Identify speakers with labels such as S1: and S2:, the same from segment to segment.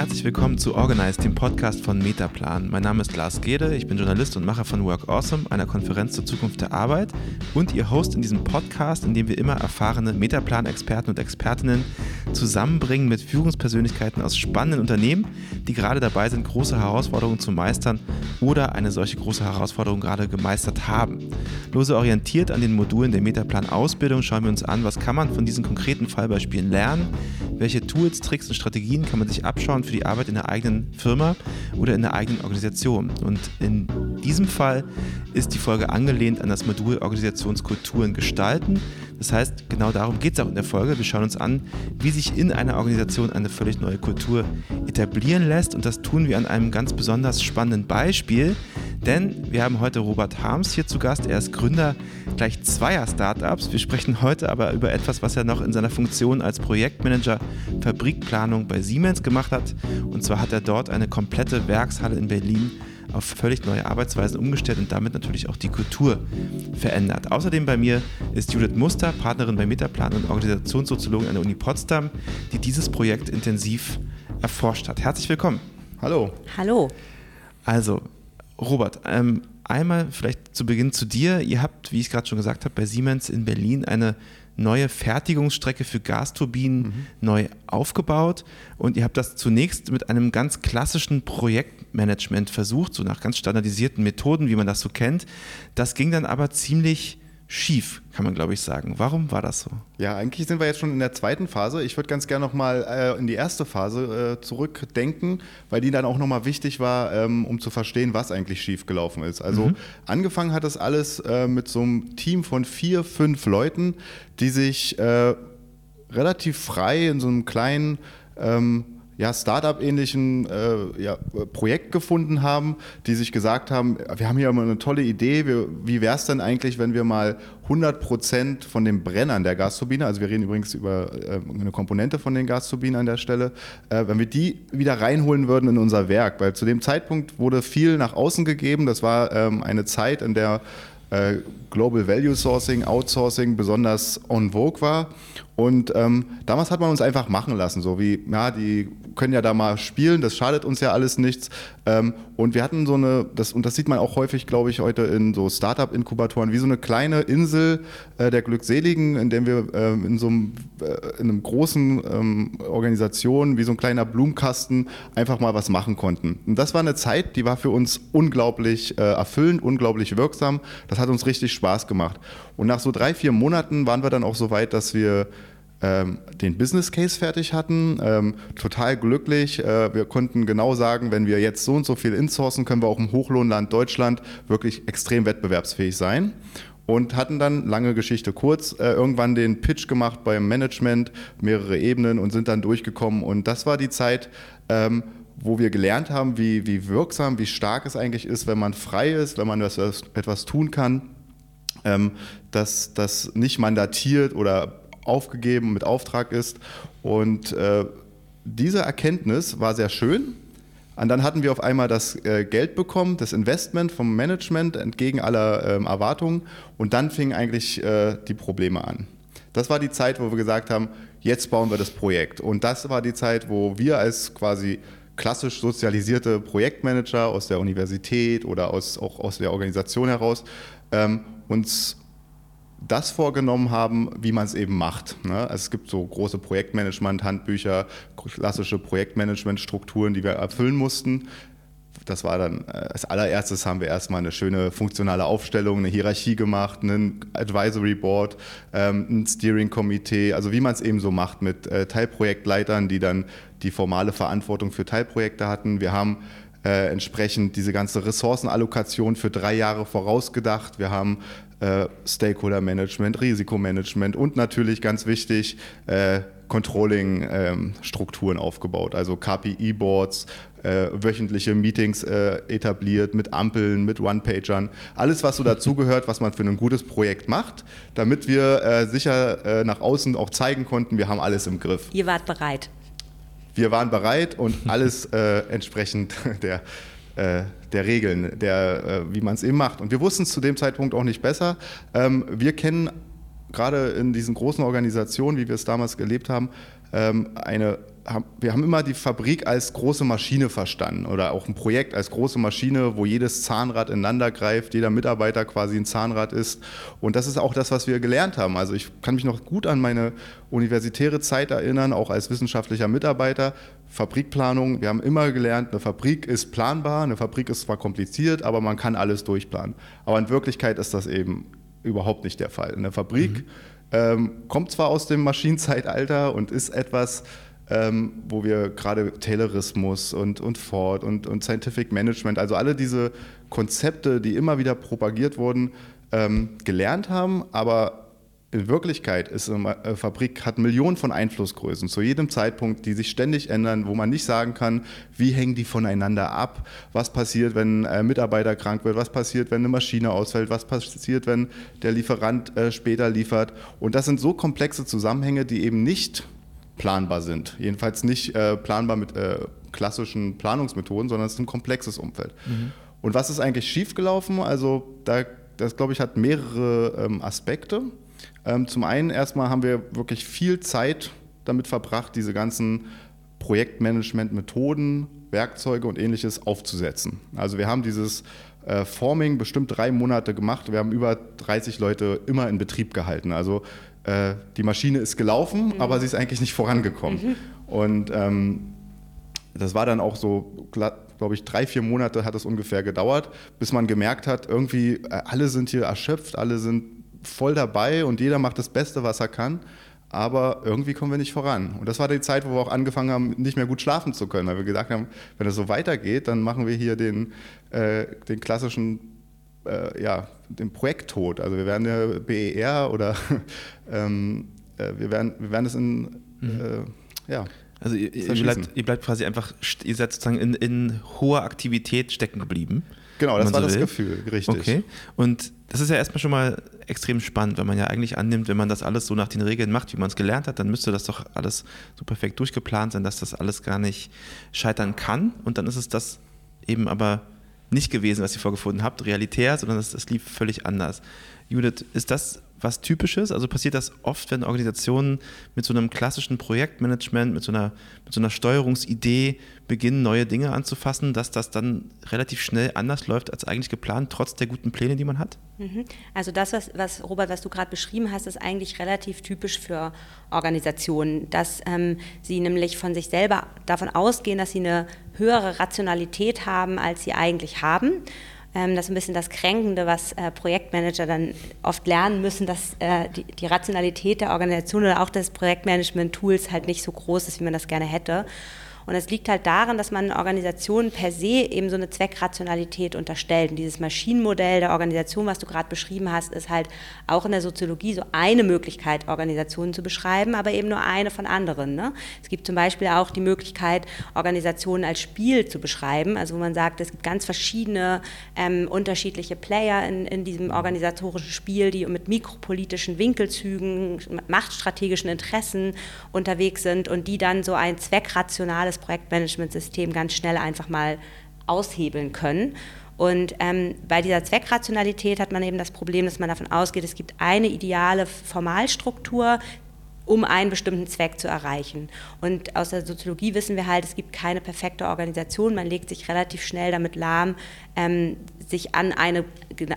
S1: herzlich willkommen zu Organize, dem Podcast von Metaplan. Mein Name ist Lars Gede, ich bin Journalist und Macher von Work Awesome, einer Konferenz zur Zukunft der Arbeit und Ihr Host in diesem Podcast, in dem wir immer erfahrene Metaplan-Experten und Expertinnen zusammenbringen mit Führungspersönlichkeiten aus spannenden Unternehmen, die gerade dabei sind, große Herausforderungen zu meistern oder eine solche große Herausforderung gerade gemeistert haben. Lose orientiert an den Modulen der Metaplan-Ausbildung schauen wir uns an, was kann man von diesen konkreten Fallbeispielen lernen, welche Tools, Tricks und Strategien kann man sich abschauen für die Arbeit in der eigenen Firma oder in der eigenen Organisation. Und in diesem Fall ist die Folge angelehnt an das Modul Organisationskulturen gestalten. Das heißt, genau darum geht es auch in der Folge. Wir schauen uns an, wie sich in einer Organisation eine völlig neue Kultur etablieren lässt. Und das tun wir an einem ganz besonders spannenden Beispiel. Denn wir haben heute Robert Harms hier zu Gast. Er ist Gründer gleich zweier Startups. Wir sprechen heute aber über etwas, was er noch in seiner Funktion als Projektmanager Fabrikplanung bei Siemens gemacht hat. Und zwar hat er dort eine komplette Werkshalle in Berlin auf völlig neue Arbeitsweisen umgestellt und damit natürlich auch die Kultur verändert. Außerdem bei mir ist Judith Muster, Partnerin bei Metaplan und Organisationssoziologin an der Uni Potsdam, die dieses Projekt intensiv erforscht hat. Herzlich willkommen.
S2: Hallo.
S3: Hallo.
S1: Also, Robert, ähm, einmal vielleicht zu Beginn zu dir. Ihr habt, wie ich gerade schon gesagt habe, bei Siemens in Berlin eine neue Fertigungsstrecke für Gasturbinen mhm. neu aufgebaut und ihr habt das zunächst mit einem ganz klassischen Projektmanagement versucht, so nach ganz standardisierten Methoden, wie man das so kennt. Das ging dann aber ziemlich schief, kann man glaube ich sagen. Warum war das so?
S2: Ja, eigentlich sind wir jetzt schon in der zweiten Phase. Ich würde ganz gerne nochmal äh, in die erste Phase äh, zurückdenken, weil die dann auch nochmal wichtig war, ähm, um zu verstehen, was eigentlich schief gelaufen ist. Also mhm. angefangen hat das alles äh, mit so einem Team von vier, fünf Leuten, die sich äh, relativ frei in so einem kleinen ähm, ja, Startup-ähnlichen äh, ja, Projekt gefunden haben, die sich gesagt haben, wir haben hier immer eine tolle Idee, wir, wie wäre es denn eigentlich, wenn wir mal 100 Prozent von den Brennern der Gasturbine, also wir reden übrigens über äh, eine Komponente von den Gasturbinen an der Stelle, äh, wenn wir die wieder reinholen würden in unser Werk, weil zu dem Zeitpunkt wurde viel nach außen gegeben, das war ähm, eine Zeit, in der äh, Global Value Sourcing, Outsourcing besonders on vogue war. Und ähm, damals hat man uns einfach machen lassen, so wie, ja, die können ja da mal spielen, das schadet uns ja alles nichts. Ähm, und wir hatten so eine, das, und das sieht man auch häufig, glaube ich, heute in so Startup-Inkubatoren, wie so eine kleine Insel äh, der Glückseligen, in der wir äh, in so einem, äh, in einem großen ähm, Organisation, wie so ein kleiner Blumenkasten, einfach mal was machen konnten. Und das war eine Zeit, die war für uns unglaublich äh, erfüllend, unglaublich wirksam. Das hat uns richtig Spaß gemacht. Und nach so drei, vier Monaten waren wir dann auch so weit, dass wir ähm, den Business Case fertig hatten, ähm, total glücklich. Äh, wir konnten genau sagen, wenn wir jetzt so und so viel insourcen, können wir auch im Hochlohnland Deutschland wirklich extrem wettbewerbsfähig sein. Und hatten dann, lange Geschichte kurz, äh, irgendwann den Pitch gemacht beim Management, mehrere Ebenen und sind dann durchgekommen. Und das war die Zeit, ähm, wo wir gelernt haben, wie, wie wirksam, wie stark es eigentlich ist, wenn man frei ist, wenn man etwas, etwas tun kann, ähm, dass das nicht mandatiert oder aufgegeben mit Auftrag ist. Und äh, diese Erkenntnis war sehr schön. Und dann hatten wir auf einmal das äh, Geld bekommen, das Investment vom Management entgegen aller ähm, Erwartungen. Und dann fingen eigentlich äh, die Probleme an. Das war die Zeit, wo wir gesagt haben, jetzt bauen wir das Projekt. Und das war die Zeit, wo wir als quasi klassisch sozialisierte Projektmanager aus der Universität oder aus, auch aus der Organisation heraus ähm, uns das vorgenommen haben, wie man es eben macht. Ne? Also es gibt so große Projektmanagement-Handbücher, klassische Projektmanagement-Strukturen, die wir erfüllen mussten. Das war dann, äh, als allererstes haben wir erstmal eine schöne funktionale Aufstellung, eine Hierarchie gemacht, einen Advisory Board, ähm, ein Steering-Komitee, also wie man es eben so macht mit äh, Teilprojektleitern, die dann die formale Verantwortung für Teilprojekte hatten. Wir haben äh, entsprechend diese ganze Ressourcenallokation für drei Jahre vorausgedacht. Wir haben äh, Stakeholder-Management, Risikomanagement und natürlich ganz wichtig, äh, Controlling-Strukturen ähm, aufgebaut, also KPI-Boards, äh, wöchentliche Meetings äh, etabliert mit Ampeln, mit One-Pagern, alles, was so dazugehört, was man für ein gutes Projekt macht, damit wir äh, sicher äh, nach außen auch zeigen konnten, wir haben alles im Griff.
S3: Ihr wart bereit.
S2: Wir waren bereit und alles äh, entsprechend der äh, der Regeln, der, äh, wie man es eben macht. Und wir wussten es zu dem Zeitpunkt auch nicht besser. Ähm, wir kennen gerade in diesen großen Organisationen, wie wir es damals gelebt haben, ähm, eine wir haben immer die Fabrik als große Maschine verstanden oder auch ein Projekt als große Maschine, wo jedes Zahnrad ineinander greift, jeder Mitarbeiter quasi ein Zahnrad ist. Und das ist auch das, was wir gelernt haben. Also ich kann mich noch gut an meine universitäre Zeit erinnern, auch als wissenschaftlicher Mitarbeiter. Fabrikplanung, wir haben immer gelernt, eine Fabrik ist planbar, eine Fabrik ist zwar kompliziert, aber man kann alles durchplanen. Aber in Wirklichkeit ist das eben überhaupt nicht der Fall. Eine Fabrik mhm. ähm, kommt zwar aus dem Maschinenzeitalter und ist etwas, ähm, wo wir gerade Taylorismus und, und Ford und, und Scientific Management, also alle diese Konzepte, die immer wieder propagiert wurden, ähm, gelernt haben, aber in Wirklichkeit ist eine äh, Fabrik hat Millionen von Einflussgrößen zu jedem Zeitpunkt, die sich ständig ändern, wo man nicht sagen kann, wie hängen die voneinander ab, was passiert, wenn ein Mitarbeiter krank wird, was passiert, wenn eine Maschine ausfällt, was passiert, wenn der Lieferant äh, später liefert. Und das sind so komplexe Zusammenhänge, die eben nicht planbar sind. Jedenfalls nicht äh, planbar mit klassischen Planungsmethoden, sondern es ist ein komplexes Umfeld. Mhm. Und was ist eigentlich schiefgelaufen? Also da, das glaube ich hat mehrere ähm, Aspekte. Ähm, zum einen erstmal haben wir wirklich viel Zeit damit verbracht, diese ganzen Projektmanagement-Methoden, Werkzeuge und ähnliches aufzusetzen. Also wir haben dieses äh, Forming bestimmt drei Monate gemacht. Wir haben über 30 Leute immer in Betrieb gehalten. Also äh, die Maschine ist gelaufen, mhm. aber sie ist eigentlich nicht vorangekommen. Mhm. Und ähm, das war dann auch so, glaube ich, drei, vier Monate hat es ungefähr gedauert, bis man gemerkt hat, irgendwie äh, alle sind hier erschöpft, alle sind voll dabei und jeder macht das Beste, was er kann. Aber irgendwie kommen wir nicht voran. Und das war die Zeit, wo wir auch angefangen haben, nicht mehr gut schlafen zu können, weil wir gesagt haben, wenn es so weitergeht, dann machen wir hier den, äh, den klassischen, äh, ja, den Projekttod. Also wir werden ja BER oder ähm, äh, wir, werden, wir werden es in, mhm.
S1: Äh, ja, also ihr, ihr, bleibt, ihr, bleibt, quasi einfach, ihr seid sozusagen in, in hoher Aktivität stecken geblieben.
S2: Genau, das war so das will. Gefühl, richtig.
S1: Okay. Und das ist ja erstmal schon mal extrem spannend, weil man ja eigentlich annimmt, wenn man das alles so nach den Regeln macht, wie man es gelernt hat, dann müsste das doch alles so perfekt durchgeplant sein, dass das alles gar nicht scheitern kann. Und dann ist es das eben aber nicht gewesen, was ihr vorgefunden habt, realitär, sondern es, es lief völlig anders. Judith, ist das was Typisches? Also passiert das oft, wenn Organisationen mit so einem klassischen Projektmanagement, mit so einer, mit so einer Steuerungsidee beginnen, neue Dinge anzufassen, dass das dann relativ schnell anders läuft als eigentlich geplant, trotz der guten Pläne, die man hat?
S3: Mhm. Also das, was, was Robert, was du gerade beschrieben hast, ist eigentlich relativ typisch für Organisationen, dass ähm, sie nämlich von sich selber davon ausgehen, dass sie eine höhere Rationalität haben, als sie eigentlich haben ähm, das ist ein bisschen das Kränkende, was äh, Projektmanager dann oft lernen müssen, dass äh, die, die, Rationalität der Organisation oder auch des Projektmanagement-Tools halt nicht so groß ist, wie man das gerne hätte. Und es liegt halt daran, dass man Organisationen per se eben so eine Zweckrationalität unterstellt. Und dieses Maschinenmodell der Organisation, was du gerade beschrieben hast, ist halt auch in der Soziologie so eine Möglichkeit, Organisationen zu beschreiben, aber eben nur eine von anderen. Ne? Es gibt zum Beispiel auch die Möglichkeit, Organisationen als Spiel zu beschreiben, also wo man sagt, es gibt ganz verschiedene ähm, unterschiedliche Player in, in diesem organisatorischen Spiel, die mit mikropolitischen Winkelzügen, machtstrategischen Interessen unterwegs sind und die dann so ein zweckrationales Projektmanagementsystem ganz schnell einfach mal aushebeln können. Und ähm, bei dieser Zweckrationalität hat man eben das Problem, dass man davon ausgeht, es gibt eine ideale Formalstruktur, um einen bestimmten Zweck zu erreichen. Und aus der Soziologie wissen wir halt, es gibt keine perfekte Organisation. Man legt sich relativ schnell damit lahm, ähm, sich an eine,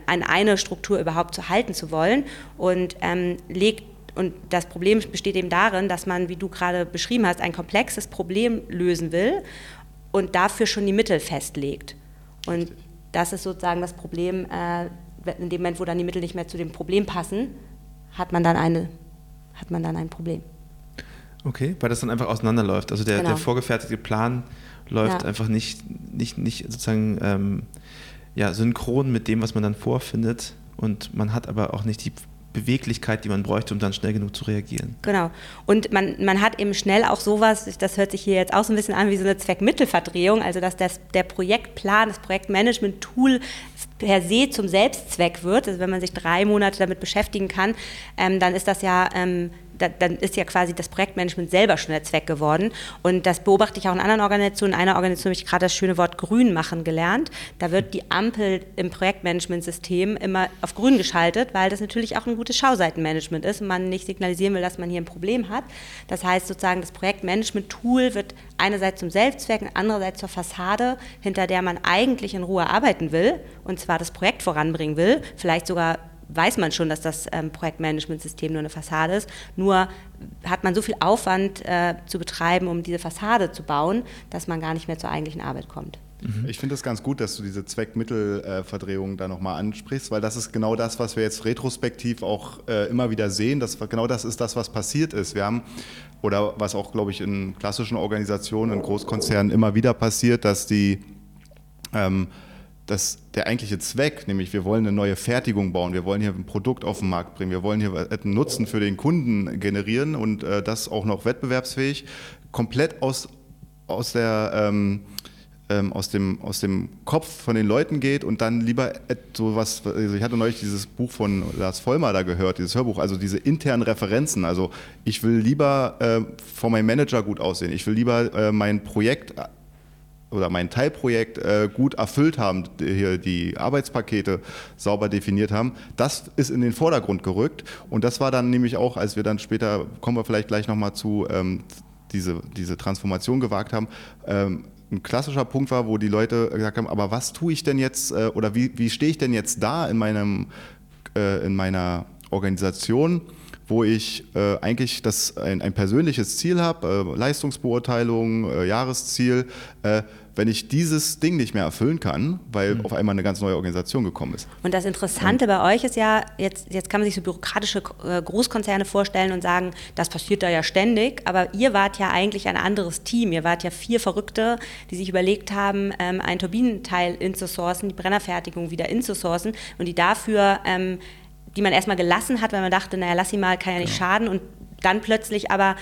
S3: an eine Struktur überhaupt zu halten zu wollen und ähm, legt und das Problem besteht eben darin, dass man, wie du gerade beschrieben hast, ein komplexes Problem lösen will und dafür schon die Mittel festlegt. Und das ist sozusagen das Problem, äh, in dem Moment, wo dann die Mittel nicht mehr zu dem Problem passen, hat man dann, eine, hat man dann ein Problem.
S1: Okay, weil das dann einfach auseinanderläuft. Also der, genau. der vorgefertigte Plan läuft ja. einfach nicht, nicht, nicht sozusagen ähm, ja, synchron mit dem, was man dann vorfindet. Und man hat aber auch nicht die Beweglichkeit, die man bräuchte, um dann schnell genug zu reagieren.
S3: Genau. Und man, man hat eben schnell auch sowas, das hört sich hier jetzt auch so ein bisschen an wie so eine Zweckmittelverdrehung, also dass das, der Projektplan, das Projektmanagement-Tool per se zum Selbstzweck wird. Also wenn man sich drei Monate damit beschäftigen kann, ähm, dann ist das ja ähm, da, dann ist ja quasi das Projektmanagement selber schon der Zweck geworden. Und das beobachte ich auch in anderen Organisationen. In einer Organisation habe ich gerade das schöne Wort grün machen gelernt. Da wird die Ampel im Projektmanagementsystem immer auf grün geschaltet, weil das natürlich auch ein gutes Schauseitenmanagement ist und man nicht signalisieren will, dass man hier ein Problem hat. Das heißt sozusagen, das Projektmanagement-Tool wird einerseits zum Selbstzweck und andererseits zur Fassade, hinter der man eigentlich in Ruhe arbeiten will und zwar das Projekt voranbringen will, vielleicht sogar weiß man schon, dass das ähm, Projektmanagementsystem nur eine Fassade ist. Nur hat man so viel Aufwand äh, zu betreiben, um diese Fassade zu bauen, dass man gar nicht mehr zur eigentlichen Arbeit kommt.
S2: Mhm. Ich finde es ganz gut, dass du diese Zweckmittelverdrehung da nochmal ansprichst, weil das ist genau das, was wir jetzt retrospektiv auch äh, immer wieder sehen. Das, genau das ist das, was passiert ist. Wir haben, oder was auch, glaube ich, in klassischen Organisationen, in Großkonzernen immer wieder passiert, dass die ähm, dass der eigentliche Zweck, nämlich wir wollen eine neue Fertigung bauen, wir wollen hier ein Produkt auf den Markt bringen, wir wollen hier einen Nutzen für den Kunden generieren und äh, das auch noch wettbewerbsfähig, komplett aus, aus, der, ähm, ähm, aus, dem, aus dem Kopf von den Leuten geht und dann lieber so also ich hatte neulich dieses Buch von Lars Vollmer da gehört, dieses Hörbuch, also diese internen Referenzen, also ich will lieber äh, vor meinem Manager gut aussehen, ich will lieber äh, mein Projekt oder mein Teilprojekt äh, gut erfüllt haben, hier die Arbeitspakete sauber definiert haben, das ist in den Vordergrund gerückt. Und das war dann nämlich auch, als wir dann später, kommen wir vielleicht gleich nochmal zu, ähm, diese, diese Transformation gewagt haben, ähm, ein klassischer Punkt war, wo die Leute gesagt haben, aber was tue ich denn jetzt äh, oder wie, wie stehe ich denn jetzt da in, meinem, äh, in meiner Organisation? wo ich äh, eigentlich das, ein, ein persönliches Ziel habe, äh, Leistungsbeurteilung, äh, Jahresziel, wenn ich dieses Ding nicht mehr erfüllen kann, weil mhm. auf einmal eine ganz neue Organisation gekommen ist.
S3: Und das Interessante und, bei euch ist ja, jetzt, jetzt kann man sich so bürokratische äh, Großkonzerne vorstellen und sagen, das passiert da ja ständig, aber ihr wart ja eigentlich ein anderes Team. Ihr wart ja vier Verrückte, die sich überlegt haben, ähm, ein Turbinenteil inzusourcen, die Brennerfertigung wieder inzusourcen und die dafür ähm, die man erstmal gelassen hat, weil man dachte, naja, lass sie mal, kann ja nicht genau. schaden. Und dann plötzlich aber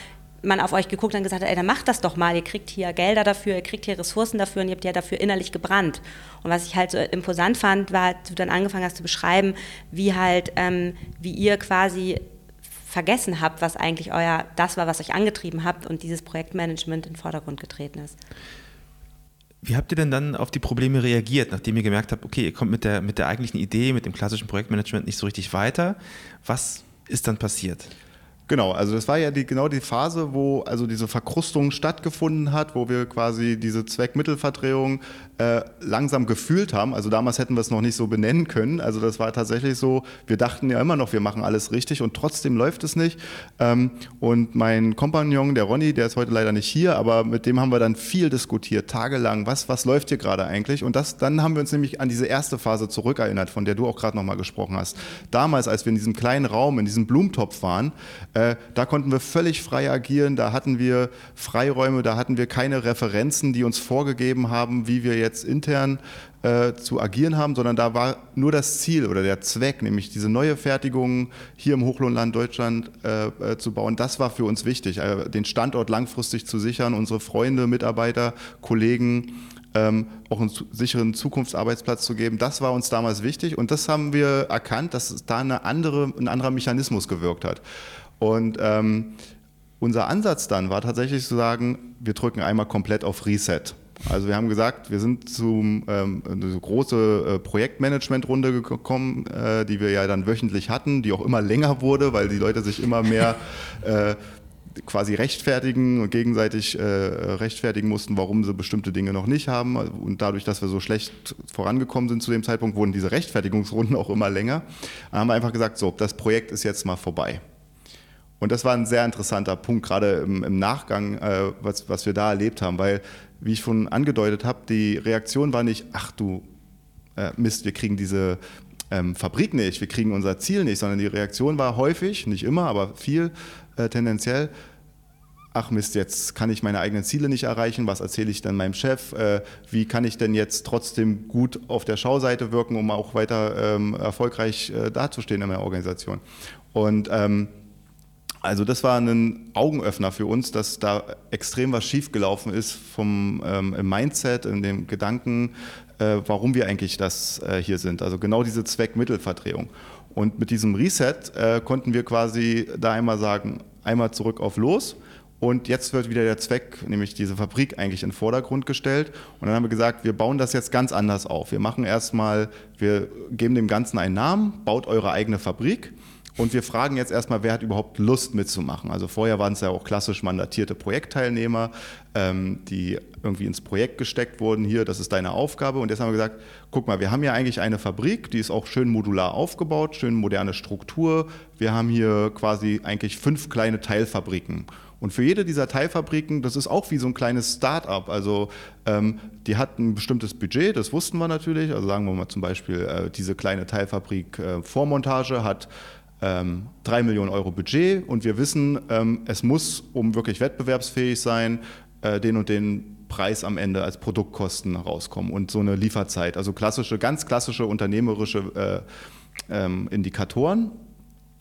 S3: man auf euch geguckt und gesagt hat, ey, dann macht das doch mal, ihr kriegt hier Gelder dafür, ihr kriegt hier Ressourcen dafür und ihr habt ja dafür innerlich gebrannt. Und was ich halt so imposant fand, war, du dann angefangen hast zu beschreiben, wie halt, ähm, wie ihr quasi vergessen habt, was eigentlich euer, das war, was euch angetrieben habt und dieses Projektmanagement in den Vordergrund getreten ist.
S1: Wie habt ihr denn dann auf die Probleme reagiert, nachdem ihr gemerkt habt, okay, ihr kommt mit der, mit der eigentlichen Idee, mit dem klassischen Projektmanagement nicht so richtig weiter? Was ist dann passiert?
S2: Genau, also das war ja die, genau die Phase, wo also diese Verkrustung stattgefunden hat, wo wir quasi diese Zweckmittelverdrehung äh, langsam gefühlt haben. Also damals hätten wir es noch nicht so benennen können. Also das war tatsächlich so, wir dachten ja immer noch, wir machen alles richtig und trotzdem läuft es nicht. Ähm, und mein Kompagnon, der Ronny, der ist heute leider nicht hier, aber mit dem haben wir dann viel diskutiert, tagelang, was, was läuft hier gerade eigentlich? Und das, dann haben wir uns nämlich an diese erste Phase zurückerinnert, von der du auch gerade nochmal gesprochen hast. Damals, als wir in diesem kleinen Raum, in diesem Blumentopf waren, äh, äh, da konnten wir völlig frei agieren, da hatten wir Freiräume, da hatten wir keine Referenzen, die uns vorgegeben haben, wie wir jetzt intern äh, zu agieren haben, sondern da war nur das Ziel oder der Zweck, nämlich diese neue Fertigung hier im Hochlohnland Deutschland äh, äh zu bauen. Das war für uns wichtig, den Standort langfristig zu sichern, unsere Freunde, Mitarbeiter, Kollegen ähm, auch einen sicheren Zukunftsarbeitsplatz zu geben. Das war uns damals wichtig und das haben wir erkannt, dass da eine andere, ein anderer Mechanismus gewirkt hat. Und ähm, unser Ansatz dann war tatsächlich zu sagen, wir drücken einmal komplett auf Reset. Also wir haben gesagt, wir sind zum ähm, eine große äh, Projektmanagement-Runde gekommen, äh, die wir ja dann wöchentlich hatten, die auch immer länger wurde, weil die Leute sich immer mehr äh, quasi rechtfertigen und gegenseitig äh, rechtfertigen mussten, warum sie bestimmte Dinge noch nicht haben. Und dadurch, dass wir so schlecht vorangekommen sind zu dem Zeitpunkt, wurden diese Rechtfertigungsrunden auch immer länger. Dann haben wir einfach gesagt, so, das Projekt ist jetzt mal vorbei. Und das war ein sehr interessanter Punkt, gerade im, im Nachgang, äh, was, was wir da erlebt haben, weil, wie ich schon angedeutet habe, die Reaktion war nicht, ach du äh, Mist, wir kriegen diese ähm, Fabrik nicht, wir kriegen unser Ziel nicht, sondern die Reaktion war häufig, nicht immer, aber viel äh, tendenziell, ach Mist, jetzt kann ich meine eigenen Ziele nicht erreichen, was erzähle ich dann meinem Chef, äh, wie kann ich denn jetzt trotzdem gut auf der Schauseite wirken, um auch weiter ähm, erfolgreich äh, dazustehen in der Organisation. Und ähm, also das war ein Augenöffner für uns, dass da extrem was schiefgelaufen ist vom ähm, Mindset, in dem Gedanken, äh, warum wir eigentlich das äh, hier sind. Also genau diese Zweckmittelverdrehung. Und mit diesem Reset äh, konnten wir quasi da einmal sagen, einmal zurück auf Los. Und jetzt wird wieder der Zweck, nämlich diese Fabrik, eigentlich in den Vordergrund gestellt. Und dann haben wir gesagt, wir bauen das jetzt ganz anders auf. Wir machen erstmal, wir geben dem Ganzen einen Namen, baut eure eigene Fabrik. Und wir fragen jetzt erstmal, wer hat überhaupt Lust mitzumachen. Also vorher waren es ja auch klassisch mandatierte Projektteilnehmer, ähm, die irgendwie ins Projekt gesteckt wurden. Hier, das ist deine Aufgabe. Und jetzt haben wir gesagt, guck mal, wir haben hier eigentlich eine Fabrik, die ist auch schön modular aufgebaut, schön moderne Struktur. Wir haben hier quasi eigentlich fünf kleine Teilfabriken. Und für jede dieser Teilfabriken, das ist auch wie so ein kleines Start-up. Also ähm, die hat ein bestimmtes Budget, das wussten wir natürlich. Also sagen wir mal zum Beispiel, äh, diese kleine Teilfabrik äh, Vormontage hat ähm, 3 Millionen Euro Budget und wir wissen, ähm, es muss, um wirklich wettbewerbsfähig sein, äh, den und den Preis am Ende als Produktkosten rauskommen und so eine Lieferzeit. Also klassische, ganz klassische unternehmerische äh, ähm, Indikatoren.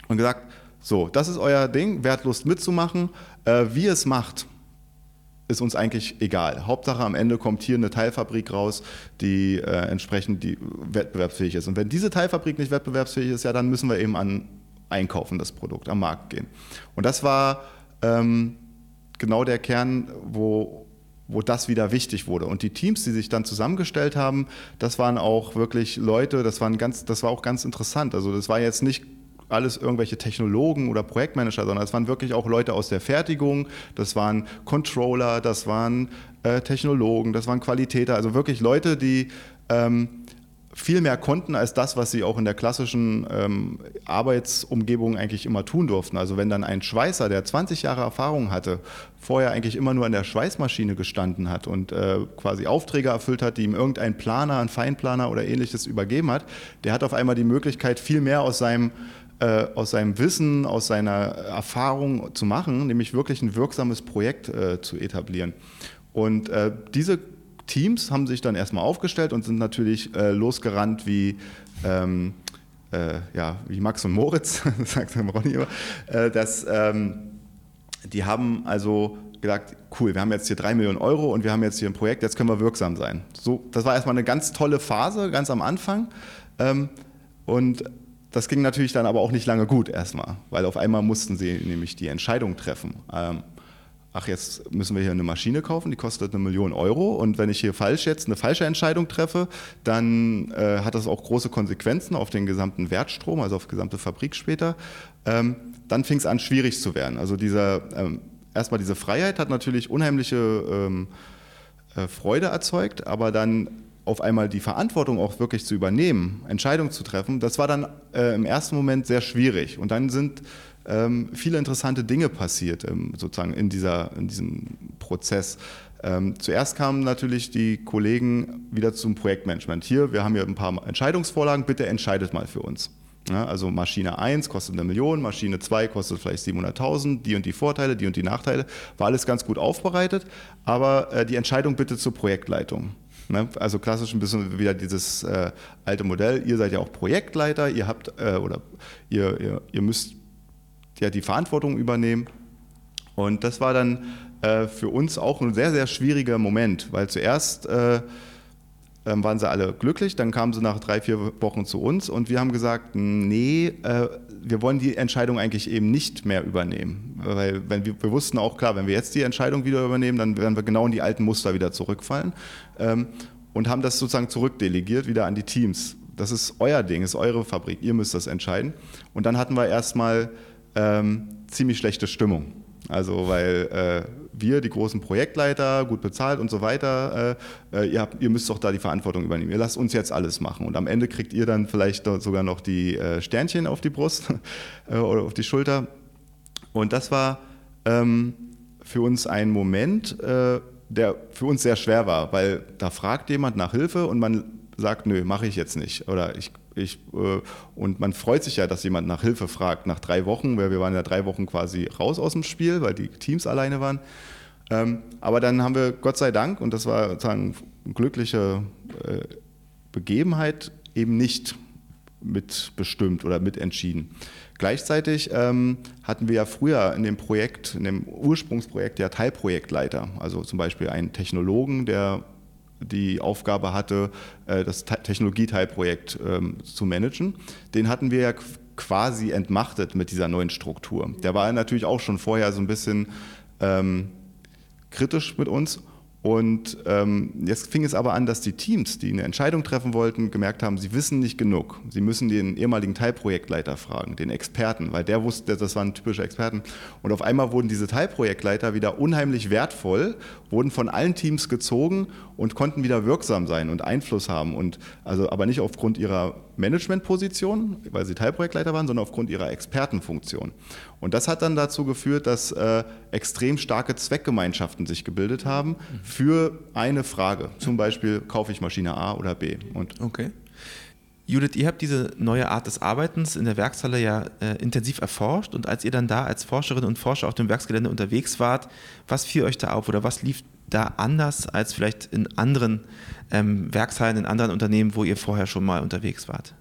S2: Und gesagt, so, das ist euer Ding, wer mitzumachen? Äh, wie es macht, ist uns eigentlich egal. Hauptsache am Ende kommt hier eine Teilfabrik raus, die äh, entsprechend die wettbewerbsfähig ist. Und wenn diese Teilfabrik nicht wettbewerbsfähig ist, ja, dann müssen wir eben an einkaufen, das Produkt, am Markt gehen. Und das war ähm, genau der Kern, wo, wo das wieder wichtig wurde. Und die Teams, die sich dann zusammengestellt haben, das waren auch wirklich Leute, das, waren ganz, das war auch ganz interessant. Also das war jetzt nicht alles irgendwelche Technologen oder Projektmanager, sondern es waren wirklich auch Leute aus der Fertigung, das waren Controller, das waren äh, Technologen, das waren Qualitäter, also wirklich Leute, die ähm, viel mehr konnten als das, was sie auch in der klassischen ähm, Arbeitsumgebung eigentlich immer tun durften. Also wenn dann ein Schweißer, der 20 Jahre Erfahrung hatte, vorher eigentlich immer nur an der Schweißmaschine gestanden hat und äh, quasi Aufträge erfüllt hat, die ihm irgendein Planer, ein Feinplaner oder ähnliches übergeben hat, der hat auf einmal die Möglichkeit, viel mehr aus seinem äh, aus seinem Wissen, aus seiner Erfahrung zu machen, nämlich wirklich ein wirksames Projekt äh, zu etablieren. Und äh, diese Teams haben sich dann erstmal aufgestellt und sind natürlich äh, losgerannt wie, ähm, äh, ja, wie Max und Moritz, sagt der Ronny immer, äh, dass, ähm, die haben also gesagt, cool, wir haben jetzt hier drei Millionen Euro und wir haben jetzt hier ein Projekt, jetzt können wir wirksam sein. So, das war erstmal eine ganz tolle Phase, ganz am Anfang. Ähm, und das ging natürlich dann aber auch nicht lange gut erstmal, weil auf einmal mussten sie nämlich die Entscheidung treffen. Ach, jetzt müssen wir hier eine Maschine kaufen, die kostet eine Million Euro und wenn ich hier falsch jetzt eine falsche Entscheidung treffe, dann äh, hat das auch große Konsequenzen auf den gesamten Wertstrom, also auf die gesamte Fabrik später. Ähm, dann fing es an, schwierig zu werden. Also dieser, ähm, erstmal diese Freiheit hat natürlich unheimliche ähm, äh, Freude erzeugt, aber dann auf einmal die Verantwortung auch wirklich zu übernehmen, Entscheidungen zu treffen, das war dann äh, im ersten Moment sehr schwierig. Und dann sind viele interessante Dinge passiert, ähm, sozusagen in, dieser, in diesem Prozess. Ähm, zuerst kamen natürlich die Kollegen wieder zum Projektmanagement. Hier, wir haben hier ein paar Entscheidungsvorlagen, bitte entscheidet mal für uns. Ja, also Maschine 1 kostet eine Million, Maschine 2 kostet vielleicht 700.000, die und die Vorteile, die und die Nachteile. War alles ganz gut aufbereitet, aber äh, die Entscheidung bitte zur Projektleitung. Ne? Also klassisch ein bisschen wieder dieses äh, alte Modell. Ihr seid ja auch Projektleiter, ihr habt äh, oder ihr, ihr, ihr müsst ja die Verantwortung übernehmen. Und das war dann äh, für uns auch ein sehr, sehr schwieriger Moment, weil zuerst äh, ähm, waren sie alle glücklich, dann kamen sie nach drei, vier Wochen zu uns und wir haben gesagt, nee, äh, wir wollen die Entscheidung eigentlich eben nicht mehr übernehmen. Weil wenn wir, wir, wussten auch klar, wenn wir jetzt die Entscheidung wieder übernehmen, dann werden wir genau in die alten Muster wieder zurückfallen ähm, und haben das sozusagen zurückdelegiert wieder an die Teams. Das ist euer Ding, ist eure Fabrik, ihr müsst das entscheiden. Und dann hatten wir erstmal ähm, ziemlich schlechte Stimmung. Also weil äh, wir, die großen Projektleiter, gut bezahlt und so weiter, äh, äh ihr, habt, ihr, müsst doch da die Verantwortung übernehmen. Ihr lasst uns jetzt alles machen. Und am Ende kriegt ihr dann vielleicht sogar noch die äh, Sternchen auf die Brust äh, oder auf die Schulter. Und das war ähm, für uns ein Moment, äh, der für uns sehr schwer war, weil da fragt jemand nach Hilfe und man sagt, nö, mache ich jetzt nicht. Oder ich ich, äh, und man freut sich ja, dass jemand nach Hilfe fragt. Nach drei Wochen, weil wir waren ja drei Wochen quasi raus aus dem Spiel, weil die Teams alleine waren. Ähm, aber dann haben wir Gott sei Dank, und das war sozusagen eine glückliche äh, Begebenheit, eben nicht mitbestimmt oder mitentschieden. Gleichzeitig ähm, hatten wir ja früher in dem Projekt, in dem Ursprungsprojekt ja Teilprojektleiter, also zum Beispiel einen Technologen, der die Aufgabe hatte, äh, das Technologieteilprojekt ähm, zu managen. Den hatten wir ja quasi entmachtet mit dieser neuen Struktur. Der war natürlich auch schon vorher so ein bisschen ähm, kritisch mit uns und ähm, jetzt fing es aber an, dass die Teams, die eine Entscheidung treffen wollten, gemerkt haben, sie wissen nicht genug. Sie müssen den ehemaligen Teilprojektleiter fragen, den Experten, weil der wusste, das waren typische Experten. Und auf einmal wurden diese Teilprojektleiter wieder unheimlich wertvoll, wurden von allen Teams gezogen und konnten wieder wirksam sein und Einfluss haben. Und also aber nicht aufgrund ihrer Managementposition, weil sie Teilprojektleiter waren, sondern aufgrund ihrer Expertenfunktion. Und das hat dann dazu geführt, dass äh, extrem starke Zweckgemeinschaften sich gebildet haben für eine Frage. Zum Beispiel, kaufe ich Maschine A oder B?
S1: Und okay. Judith, ihr habt diese neue Art des Arbeitens in der Werkshalle ja äh, intensiv erforscht und als ihr dann da als Forscherin und Forscher auf dem Werksgelände unterwegs wart, was fiel euch da auf oder was lief da anders als vielleicht in anderen ähm, Werkshallen, in anderen Unternehmen, wo ihr vorher schon mal unterwegs wart?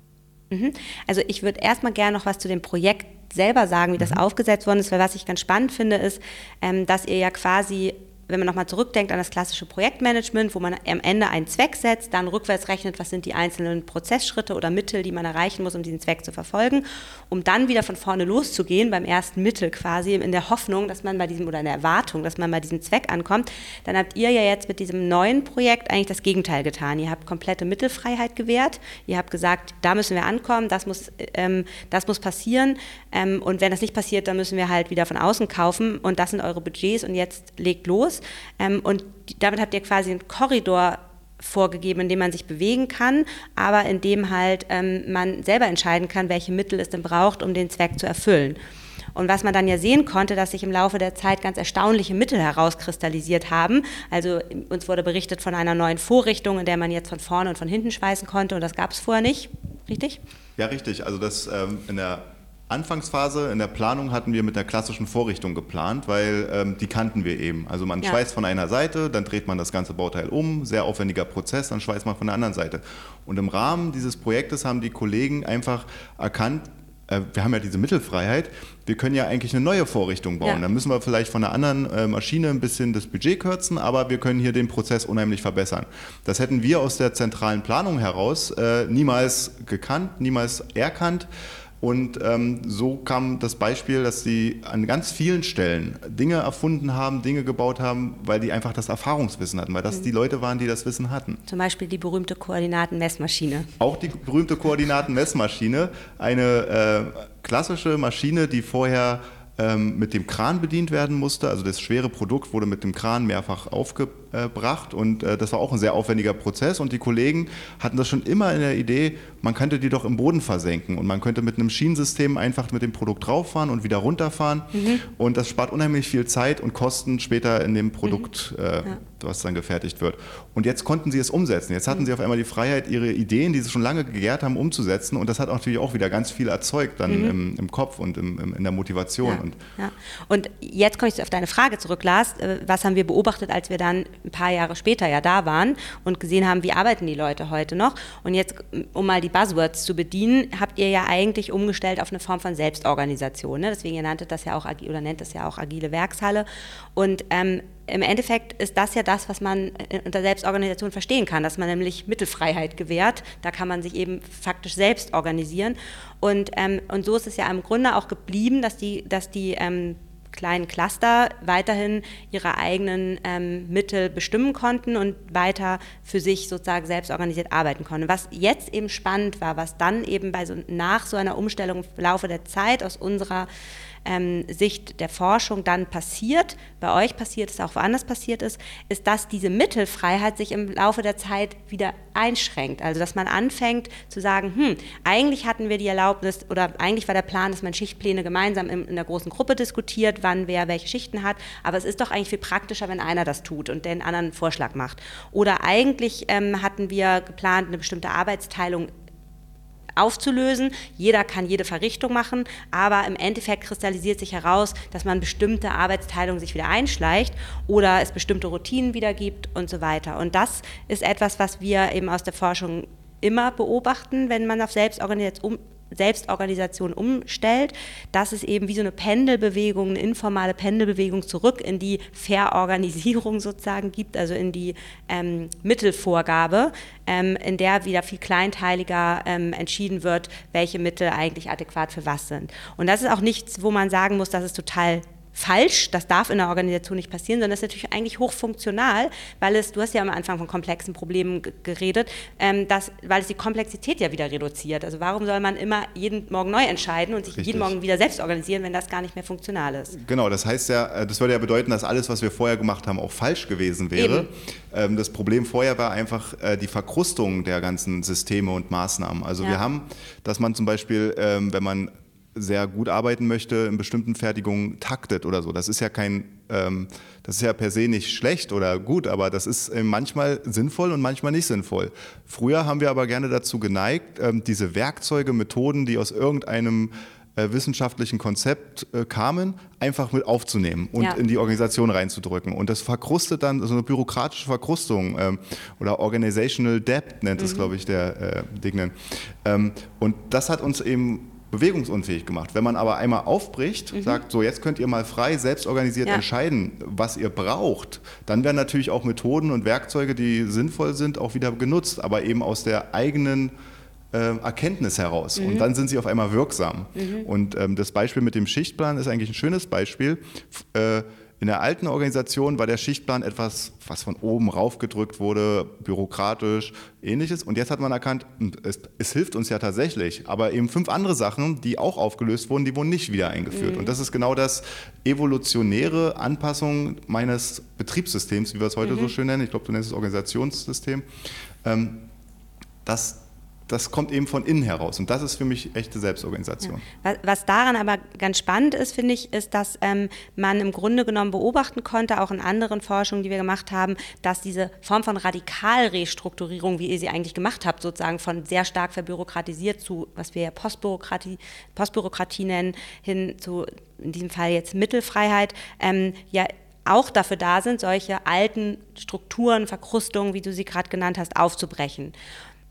S3: Mhm. Also ich würde erstmal gerne noch was zu dem Projekt selber sagen, wie das mhm. aufgesetzt worden ist, weil was ich ganz spannend finde, ist, ähm, dass ihr ja quasi wenn man nochmal zurückdenkt an das klassische Projektmanagement, wo man am Ende einen Zweck setzt, dann rückwärts rechnet, was sind die einzelnen Prozessschritte oder Mittel, die man erreichen muss, um diesen Zweck zu verfolgen, um dann wieder von vorne loszugehen, beim ersten Mittel quasi, in der Hoffnung, dass man bei diesem oder in der Erwartung, dass man bei diesem Zweck ankommt, dann habt ihr ja jetzt mit diesem neuen Projekt eigentlich das Gegenteil getan. Ihr habt komplette Mittelfreiheit gewährt, ihr habt gesagt, da müssen wir ankommen, das muss, ähm, das muss passieren ähm, und wenn das nicht passiert, dann müssen wir halt wieder von außen kaufen und das sind eure Budgets und jetzt legt los. Ähm, und damit habt ihr quasi einen Korridor vorgegeben, in dem man sich bewegen kann, aber in dem halt ähm, man selber entscheiden kann, welche Mittel es denn braucht, um den Zweck zu erfüllen. Und was man dann ja sehen konnte, dass sich im Laufe der Zeit ganz erstaunliche Mittel herauskristallisiert haben. Also uns wurde berichtet von einer neuen Vorrichtung, in der man jetzt von vorne und von hinten schweißen konnte und das gab es vorher nicht. Richtig?
S2: Ja, richtig. Also das ähm, in der Anfangsphase in der Planung hatten wir mit der klassischen Vorrichtung geplant, weil ähm, die kannten wir eben. Also man ja. schweißt von einer Seite, dann dreht man das ganze Bauteil um, sehr aufwendiger Prozess, dann schweißt man von der anderen Seite. Und im Rahmen dieses Projektes haben die Kollegen einfach erkannt, äh, wir haben ja diese Mittelfreiheit, wir können ja eigentlich eine neue Vorrichtung bauen. Ja. Dann müssen wir vielleicht von einer anderen äh, Maschine ein bisschen das Budget kürzen, aber wir können hier den Prozess unheimlich verbessern. Das hätten wir aus der zentralen Planung heraus äh, niemals gekannt, niemals erkannt. Und ähm, so kam das Beispiel, dass sie an ganz vielen Stellen Dinge erfunden haben, Dinge gebaut haben, weil die einfach das Erfahrungswissen hatten, weil das mhm. die Leute waren, die das Wissen hatten.
S3: Zum Beispiel die berühmte Koordinatenmessmaschine.
S2: Auch die berühmte Koordinatenmessmaschine, eine äh, klassische Maschine, die vorher ähm, mit dem Kran bedient werden musste. Also das schwere Produkt wurde mit dem Kran mehrfach aufgebracht und äh, das war auch ein sehr aufwendiger Prozess und die Kollegen hatten das schon immer in der Idee, man könnte die doch im Boden versenken und man könnte mit einem Schienensystem einfach mit dem Produkt rauffahren und wieder runterfahren mhm. und das spart unheimlich viel Zeit und Kosten später in dem Produkt, mhm. äh, ja. was dann gefertigt wird. Und jetzt konnten sie es umsetzen. Jetzt hatten mhm. sie auf einmal die Freiheit, ihre Ideen, die sie schon lange gegärt haben, umzusetzen und das hat natürlich auch wieder ganz viel erzeugt dann mhm. im, im, Kopf und im, im, in der Motivation.
S3: Ja. Und, ja. und jetzt komme ich auf deine Frage zurück, Lars. Äh, was haben wir beobachtet, als wir dann ein paar Jahre später ja da waren und gesehen haben, wie arbeiten die Leute heute noch? Und jetzt, um mal die Buzzwords zu bedienen, habt ihr ja eigentlich umgestellt auf eine Form von Selbstorganisation. Ne? Deswegen ihr nanntet das ja auch oder nennt das ja auch agile Werkshalle. Und ähm, im Endeffekt ist das ja das, was man äh, unter Selbstorganisation verstehen kann, dass man nämlich Mittelfreiheit gewährt. Da kann man sich eben faktisch selbst organisieren. Und, ähm, und so ist es ja im Grunde auch geblieben, dass die, dass die ähm, kleinen Cluster weiterhin ihre eigenen ähm, Mittel bestimmen konnten und weiter für sich sozusagen selbst organisiert arbeiten konnten. Was jetzt eben spannend war, was dann eben bei so, nach so einer Umstellung im Laufe der Zeit aus unserer ähm, Sicht der Forschung dann passiert, bei euch passiert ist, auch woanders passiert ist, ist, dass diese Mittelfreiheit sich im Laufe der Zeit wieder einschränkt. Also dass man anfängt zu sagen, hm, eigentlich hatten wir die Erlaubnis oder eigentlich war der Plan, dass man Schichtpläne gemeinsam in, in der großen Gruppe diskutiert, wann wer welche Schichten hat, aber es ist doch eigentlich viel praktischer, wenn einer das tut und den anderen einen Vorschlag macht. Oder eigentlich ähm, hatten wir geplant, eine bestimmte Arbeitsteilung aufzulösen. Jeder kann jede Verrichtung machen, aber im Endeffekt kristallisiert sich heraus, dass man bestimmte Arbeitsteilungen sich wieder einschleicht oder es bestimmte Routinen wieder gibt und so weiter. Und das ist etwas, was wir eben aus der Forschung immer beobachten, wenn man auf Selbstorganisation Selbstorganisation umstellt, dass es eben wie so eine Pendelbewegung, eine informale Pendelbewegung zurück in die Verorganisierung sozusagen gibt, also in die ähm, Mittelvorgabe, ähm, in der wieder viel kleinteiliger ähm, entschieden wird, welche Mittel eigentlich adäquat für was sind. Und das ist auch nichts, wo man sagen muss, das ist total falsch, das darf in der Organisation nicht passieren, sondern das ist natürlich eigentlich hochfunktional, weil es, du hast ja am Anfang von komplexen Problemen geredet, ähm, dass, weil es die Komplexität ja wieder reduziert. Also warum soll man immer jeden Morgen neu entscheiden und sich Richtig. jeden Morgen wieder selbst organisieren, wenn das gar nicht mehr funktional ist?
S2: Genau, das heißt ja, äh, das würde ja bedeuten, dass alles, was wir vorher gemacht haben, auch falsch gewesen wäre. Ähm, das Problem vorher war einfach äh, die Verkrustung der ganzen Systeme und Maßnahmen. Also ja. wir haben, dass man zum Beispiel, ähm, wenn man sehr gut arbeiten möchte, in bestimmten Fertigungen taktet oder so. Das ist ja kein, ähm, das ist ja per se nicht schlecht oder gut, aber das ist äh, manchmal sinnvoll und manchmal nicht sinnvoll. Früher haben wir aber gerne dazu geneigt, ähm, diese Werkzeuge, Methoden, die aus irgendeinem äh, wissenschaftlichen Konzept äh, kamen, einfach mit aufzunehmen und ja. in die Organisation reinzudrücken. Und das verkrustet dann so eine bürokratische Verkrustung ähm, oder Organizational Debt nennt es, mhm. glaube ich, der äh, Dignan. Ähm, und das hat uns eben bewegungsunfähig gemacht. Wenn man aber einmal aufbricht, mhm. sagt, so jetzt könnt ihr mal frei, selbstorganisiert ja. entscheiden, was ihr braucht, dann werden natürlich auch Methoden und Werkzeuge, die sinnvoll sind, auch wieder genutzt, aber eben aus der eigenen äh, Erkenntnis heraus. Mhm. Und dann sind sie auf einmal wirksam. Mhm. Und ähm, das Beispiel mit dem Schichtplan ist eigentlich ein schönes Beispiel. Äh, in der alten Organisation war der Schichtplan etwas, was von oben raufgedrückt wurde, bürokratisch, ähnliches. Und jetzt hat man erkannt, es, es, hilft uns ja tatsächlich. Aber eben fünf andere Sachen, die auch aufgelöst wurden, die wurden nicht wieder eingeführt. Mhm. Und das ist genau das evolutionäre Anpassung meines Betriebssystems, wie wir es heute mhm. so schön nennen. Ich glaube, du nennst es Organisationssystem. Ähm, das das kommt eben von innen heraus. Und das ist für mich echte Selbstorganisation.
S3: Ja. Was daran aber ganz spannend ist, finde ich, ist, dass ähm, man im Grunde genommen beobachten konnte, auch in anderen Forschungen, die wir gemacht haben, dass diese Form von Radikalrestrukturierung, wie ihr sie eigentlich gemacht habt, sozusagen von sehr stark verbürokratisiert zu, was wir ja Postbürokratie, Postbürokratie nennen, hin zu, in diesem Fall jetzt Mittelfreiheit, ähm, ja auch dafür da sind, solche alten Strukturen, Verkrustungen, wie du sie gerade genannt hast, aufzubrechen.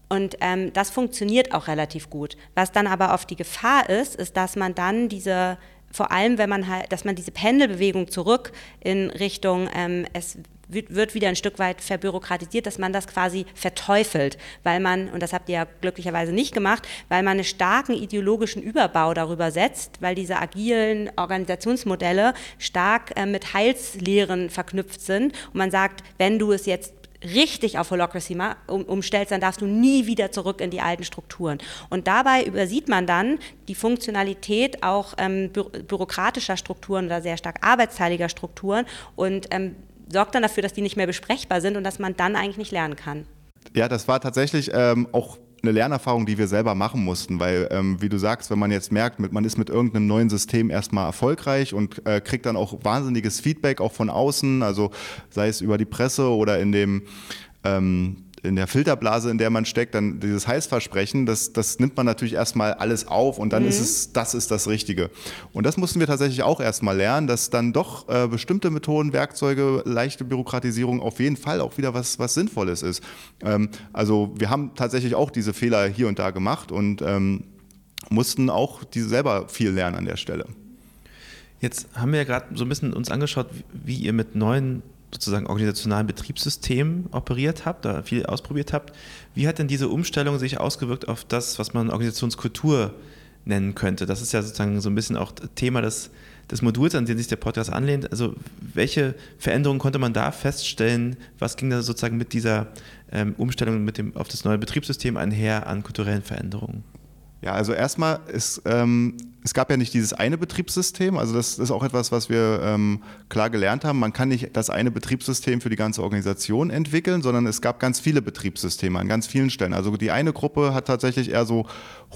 S3: Und ähm, das funktioniert auch relativ gut. Was dann aber oft die Gefahr ist, ist, dass man dann diese, vor allem wenn man halt, dass man diese Pendelbewegung zurück in Richtung, ähm, es wird, wieder ein Stück weit verbürokratisiert, dass man das quasi verteufelt, weil man, und das habt ihr ja glücklicherweise nicht gemacht, weil man einen starken ideologischen Überbau darüber setzt, weil diese agilen Organisationsmodelle stark äh, mit Heilslehren verknüpft sind und man sagt, wenn du es jetzt richtig auf Holocracy um, umstellst, dann darfst du nie wieder zurück in die alten Strukturen. Und dabei übersieht man dann die Funktionalität auch ähm, bü bürokratischer Strukturen oder sehr stark arbeitsteiliger Strukturen und ähm, sorgt dann dafür, dass die nicht mehr besprechbar sind und dass man dann eigentlich nicht lernen kann.
S2: Ja, das war tatsächlich ähm, auch eine Lernerfahrung, die wir selber machen mussten, weil, ähm, wie du sagst, wenn man jetzt merkt, mit, man ist mit irgendeinem neuen System erstmal erfolgreich und äh, kriegt dann auch wahnsinniges Feedback, auch von außen, also sei es über die Presse oder in dem ähm, in der Filterblase, in der man steckt, dann dieses Heißversprechen, das, das nimmt man natürlich erstmal alles auf und dann mhm. ist es, das ist das Richtige. Und das mussten wir tatsächlich auch erstmal lernen, dass dann doch äh, bestimmte Methoden, Werkzeuge, leichte Bürokratisierung auf jeden Fall auch wieder was, was Sinnvolles ist. Ähm, also wir haben tatsächlich auch diese Fehler hier und da gemacht und ähm, mussten auch diese selber viel lernen an der Stelle.
S1: Jetzt haben wir ja gerade so ein bisschen uns angeschaut, wie ihr mit neuen sozusagen organisationalen Betriebssystem operiert habt, da viel ausprobiert habt. Wie hat denn diese Umstellung sich ausgewirkt auf das, was man Organisationskultur nennen könnte? Das ist ja sozusagen so ein bisschen auch Thema des, des Moduls, an den sich der Podcast anlehnt. Also welche Veränderungen konnte man da feststellen? Was ging da sozusagen mit dieser ähm, Umstellung mit dem, auf das neue Betriebssystem einher an kulturellen Veränderungen?
S2: Ja, also erstmal ist ähm, es gab ja nicht dieses eine Betriebssystem, also das ist auch etwas, was wir ähm, klar gelernt haben. Man kann nicht das eine Betriebssystem für die ganze Organisation entwickeln, sondern es gab ganz viele Betriebssysteme an ganz vielen Stellen. Also die eine Gruppe hat tatsächlich eher so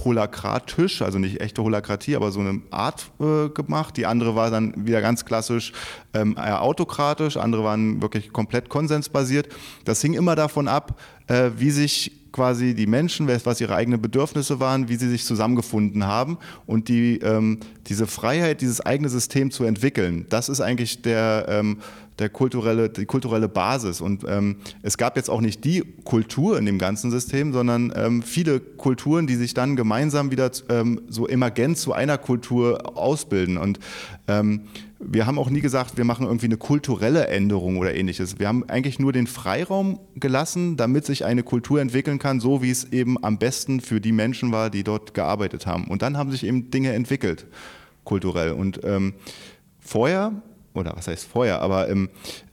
S2: holakratisch, also nicht echte Holakratie, aber so eine Art äh, gemacht. Die andere war dann wieder ganz klassisch ähm, eher autokratisch, andere waren wirklich komplett konsensbasiert. Das hing immer davon ab, äh, wie sich quasi die Menschen, was ihre eigenen Bedürfnisse waren, wie sie sich zusammengefunden haben und die, ähm, diese Freiheit, dieses eigene System zu entwickeln, das ist eigentlich der, ähm, der kulturelle, die kulturelle Basis. Und ähm, es gab jetzt auch nicht die Kultur in dem ganzen System, sondern ähm, viele Kulturen, die sich dann gemeinsam wieder ähm, so emergent zu einer Kultur ausbilden. Und ähm, wir haben auch nie gesagt, wir machen irgendwie eine kulturelle Änderung oder ähnliches. Wir haben eigentlich nur den Freiraum gelassen, damit sich eine Kultur entwickeln kann, so wie es eben am besten für die Menschen war, die dort gearbeitet haben. Und dann haben sich eben Dinge entwickelt, kulturell. Und ähm, vorher, oder was heißt vorher, aber im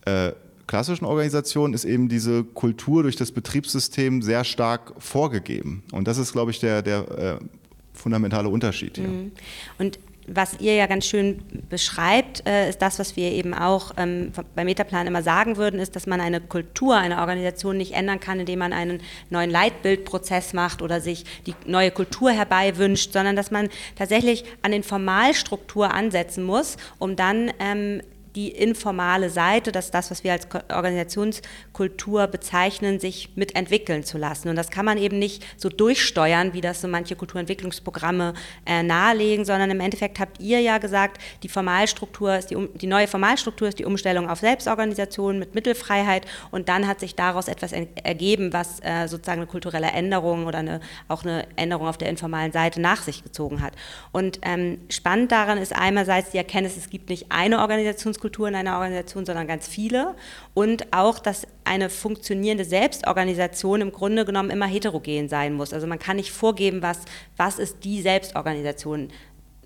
S2: äh, klassischen Organisationen ist eben diese Kultur durch das Betriebssystem sehr stark vorgegeben. Und das ist, glaube ich, der, der äh, fundamentale Unterschied hier. Mhm.
S3: Und was ihr ja ganz schön beschreibt, äh, ist das, was wir eben auch ähm, beim Metaplan immer sagen würden, ist, dass man eine Kultur einer Organisation nicht ändern kann, indem man einen neuen Leitbildprozess macht oder sich die neue Kultur herbeiwünscht, sondern dass man tatsächlich an den Formalstruktur ansetzen muss, um dann ähm, die informale Seite, das ist das, was wir als Organisationskultur bezeichnen, sich mitentwickeln zu lassen. Und das kann man eben nicht so durchsteuern, wie das so manche Kulturentwicklungsprogramme äh, nahelegen, sondern im Endeffekt habt ihr ja gesagt, die Formalstruktur ist die, die neue Formalstruktur ist die Umstellung auf Selbstorganisation mit Mittelfreiheit und dann hat sich daraus etwas ergeben, was äh, sozusagen eine kulturelle Änderung oder eine, auch eine Änderung auf der informalen Seite nach sich gezogen hat. Und ähm, spannend daran ist einerseits die Erkenntnis, es gibt nicht eine Organisationskultur, Unternehmenskultur in einer Organisation, sondern ganz viele. Und auch, dass eine funktionierende Selbstorganisation im Grunde genommen immer heterogen sein muss. Also man kann nicht vorgeben, was, was ist die Selbstorganisation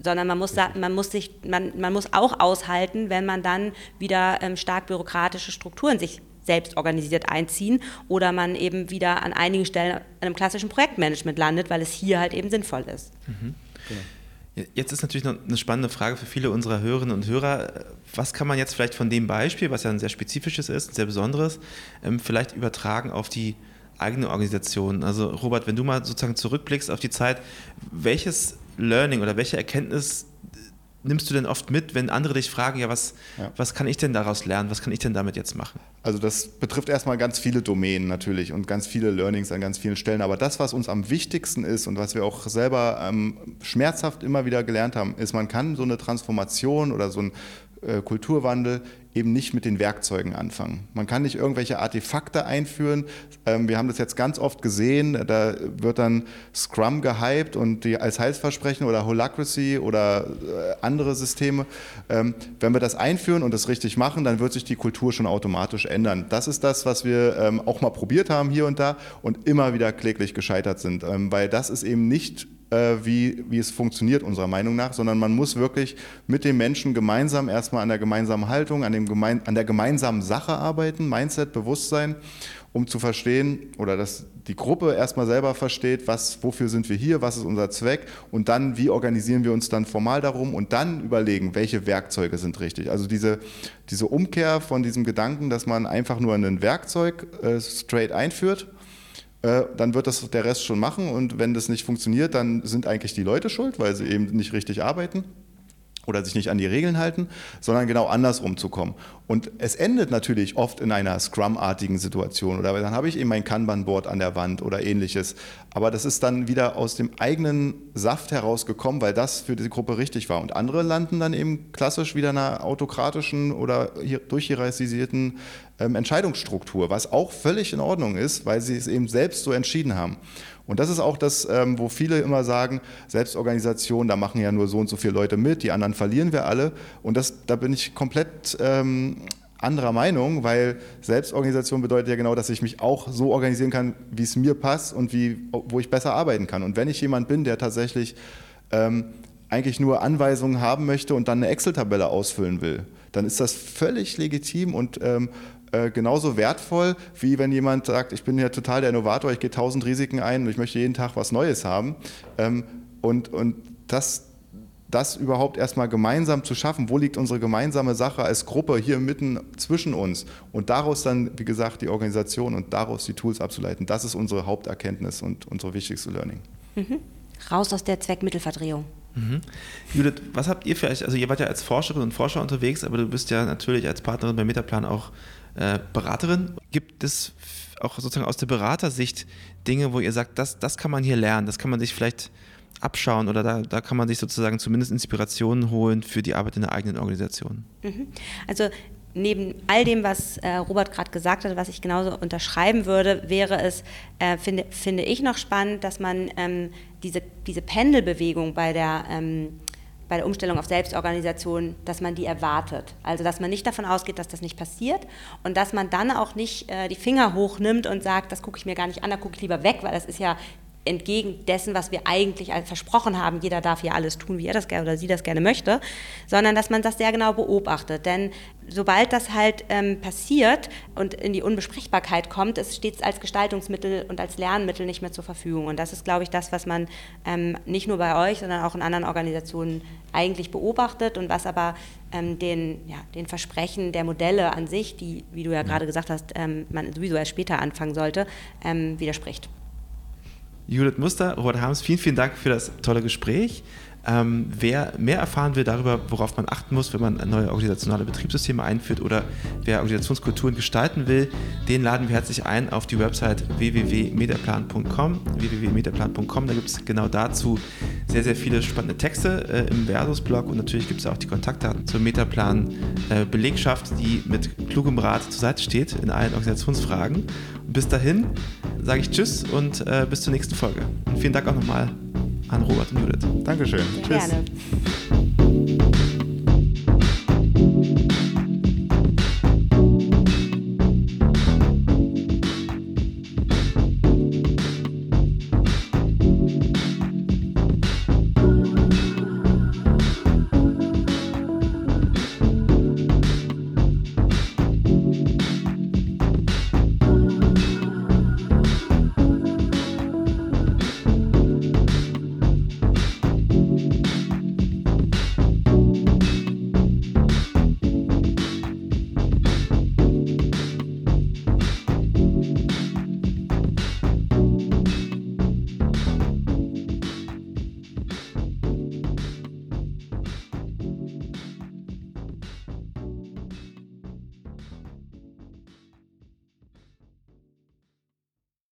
S3: sondern man muss, man muss, sich, man, man muss auch aushalten, wenn man dann wieder ähm, stark bürokratische Strukturen sich selbst organisiert einziehen oder man eben wieder an einigen Stellen an einem klassischen Projektmanagement landet, weil es hier halt eben sinnvoll ist. Mhm.
S1: Genau. Jetzt ist natürlich noch eine spannende Frage für viele unserer Hörerinnen und Hörer. Was kann man jetzt vielleicht von dem Beispiel, was ja ein sehr spezifisches ist, ein sehr besonderes, ähm, vielleicht übertragen auf die eigene Organisation? Also Robert, wenn du mal sozusagen zurückblickst auf die Zeit, welches Learning oder welche Erkenntnis nimmst du denn oft mit, wenn andere dich fragen, ja, was, ja. was kann ich denn daraus lernen, was kann ich denn damit jetzt machen?
S2: Also das betrifft erstmal ganz viele Domänen natürlich und ganz viele Learnings an ganz vielen Stellen. Aber das, was uns am wichtigsten ist und was wir auch selber ähm, schmerzhaft immer wieder gelernt haben, ist, man kann so eine Transformation oder so ein Kulturwandel eben nicht mit den Werkzeugen anfangen. Man kann nicht irgendwelche Artefakte einführen. Ähm, wir haben das jetzt ganz oft gesehen, da wird dann Scrum gehypt und die als Heilsversprechen oder Holacracy oder äh, andere Systeme. Ähm, wenn wir das einführen und das richtig machen, dann wird sich die Kultur schon automatisch ändern. Das ist das, was wir ähm, auch mal probiert haben hier und da und immer wieder kläglich gescheitert sind, weil das ist eben nicht äh, wie, wie es funktioniert, unserer Meinung nach, sondern man muss wirklich mit den Menschen gemeinsam erstmal an der gemeinsamen Haltung, an, dem gemein, an der gemeinsamen Sache arbeiten, Mindset, Bewusstsein, um zu verstehen oder dass die Gruppe erstmal selber versteht, was, wofür sind wir hier, was ist unser Zweck und dann, wie organisieren wir uns dann formal darum und dann überlegen, welche Werkzeuge sind richtig. Also diese, diese Umkehr von diesem Gedanken, dass man einfach nur ein Werkzeug äh, straight einführt äh, dann wird das der Rest schon machen und wenn das nicht funktioniert, dann sind eigentlich die Leute schuld, weil sie eben nicht richtig arbeiten oder sich nicht an die Regeln halten, sondern genau andersrum zu kommen. Und es endet natürlich oft in einer Scrum-artigen Situation oder dann habe ich eben mein Kanban-Board an der Wand oder ähnliches. Aber das ist dann wieder aus dem eigenen Saft herausgekommen, weil das für die Gruppe richtig war. Und andere landen dann eben klassisch wieder in einer autokratischen oder durchhierarchisierten ähm, Entscheidungsstruktur, was auch völlig in Ordnung ist, weil sie es eben selbst so entschieden haben. Und das ist auch das, ähm, wo viele immer sagen, Selbstorganisation, da machen ja nur so und so viele Leute mit, die anderen verlieren wir alle. Und das, da bin ich komplett ähm, anderer Meinung, weil Selbstorganisation bedeutet ja genau, dass ich mich auch so organisieren kann, wie es mir passt und wie, wo ich besser arbeiten kann. Und wenn ich jemand bin, der tatsächlich ähm, eigentlich nur Anweisungen haben möchte und dann eine Excel-Tabelle ausfüllen will, dann ist das völlig legitim und ähm, äh, genauso wertvoll, wie wenn jemand sagt, ich bin ja total der Innovator, ich gehe tausend Risiken ein und ich möchte jeden Tag was Neues haben. Ähm, und, und das, das überhaupt erstmal gemeinsam zu schaffen, wo liegt unsere gemeinsame Sache als Gruppe hier mitten zwischen uns und daraus dann, wie gesagt, die Organisation und daraus die Tools abzuleiten, das ist unsere Haupterkenntnis und unsere wichtigste Learning.
S3: Mhm. Raus aus der Zweckmittelverdrehung.
S1: Mhm. Judith, was habt ihr für euch, also ihr wart ja als Forscherin und Forscher unterwegs, aber du bist ja natürlich als Partnerin bei Metaplan auch äh, Beraterin. Gibt es auch sozusagen aus der Beratersicht Dinge, wo ihr sagt, das, das kann man hier lernen, das kann man sich vielleicht abschauen oder da, da kann man sich sozusagen zumindest Inspirationen holen für die Arbeit in der eigenen Organisation?
S3: Mhm. Also neben all dem, was äh, Robert gerade gesagt hat, was ich genauso unterschreiben würde, wäre es, äh, finde, finde ich noch spannend, dass man ähm, diese, diese Pendelbewegung bei der, ähm, bei der Umstellung auf Selbstorganisation, dass man die erwartet. Also dass man nicht davon ausgeht, dass das nicht passiert und dass man dann auch nicht äh, die Finger hochnimmt und sagt, das gucke ich mir gar nicht an, da gucke ich lieber weg, weil das ist ja entgegen dessen, was wir eigentlich versprochen haben, jeder darf hier alles tun, wie er das gerne oder sie das gerne möchte, sondern dass man das sehr genau beobachtet. Denn sobald das halt ähm, passiert und in die Unbesprechbarkeit kommt, es steht es als Gestaltungsmittel und als Lernmittel nicht mehr zur Verfügung. Und das ist, glaube ich, das, was man ähm, nicht nur bei euch, sondern auch in anderen Organisationen eigentlich beobachtet und was aber ähm, den, ja, den Versprechen der Modelle an sich, die, wie du ja gerade gesagt hast, ähm, man sowieso erst später anfangen sollte, ähm, widerspricht.
S1: Judith Muster, Robert Harms, vielen, vielen Dank für das tolle Gespräch. Ähm, wer mehr erfahren will darüber, worauf man achten muss, wenn man neue organisationale Betriebssysteme einführt oder wer Organisationskulturen gestalten will, den laden wir herzlich ein auf die Website www.metaplan.com. www.metaplan.com, da gibt es genau dazu sehr, sehr viele spannende Texte äh, im Versus-Blog und natürlich gibt es auch die Kontaktdaten zur Metaplan-Belegschaft, äh, die mit klugem Rat zur Seite steht in allen Organisationsfragen. Und bis dahin sage ich Tschüss und äh, bis zur nächsten Folge. Und vielen Dank auch nochmal an Robert und Judith.
S2: Dankeschön.
S3: Sehr Tschüss. Gerne.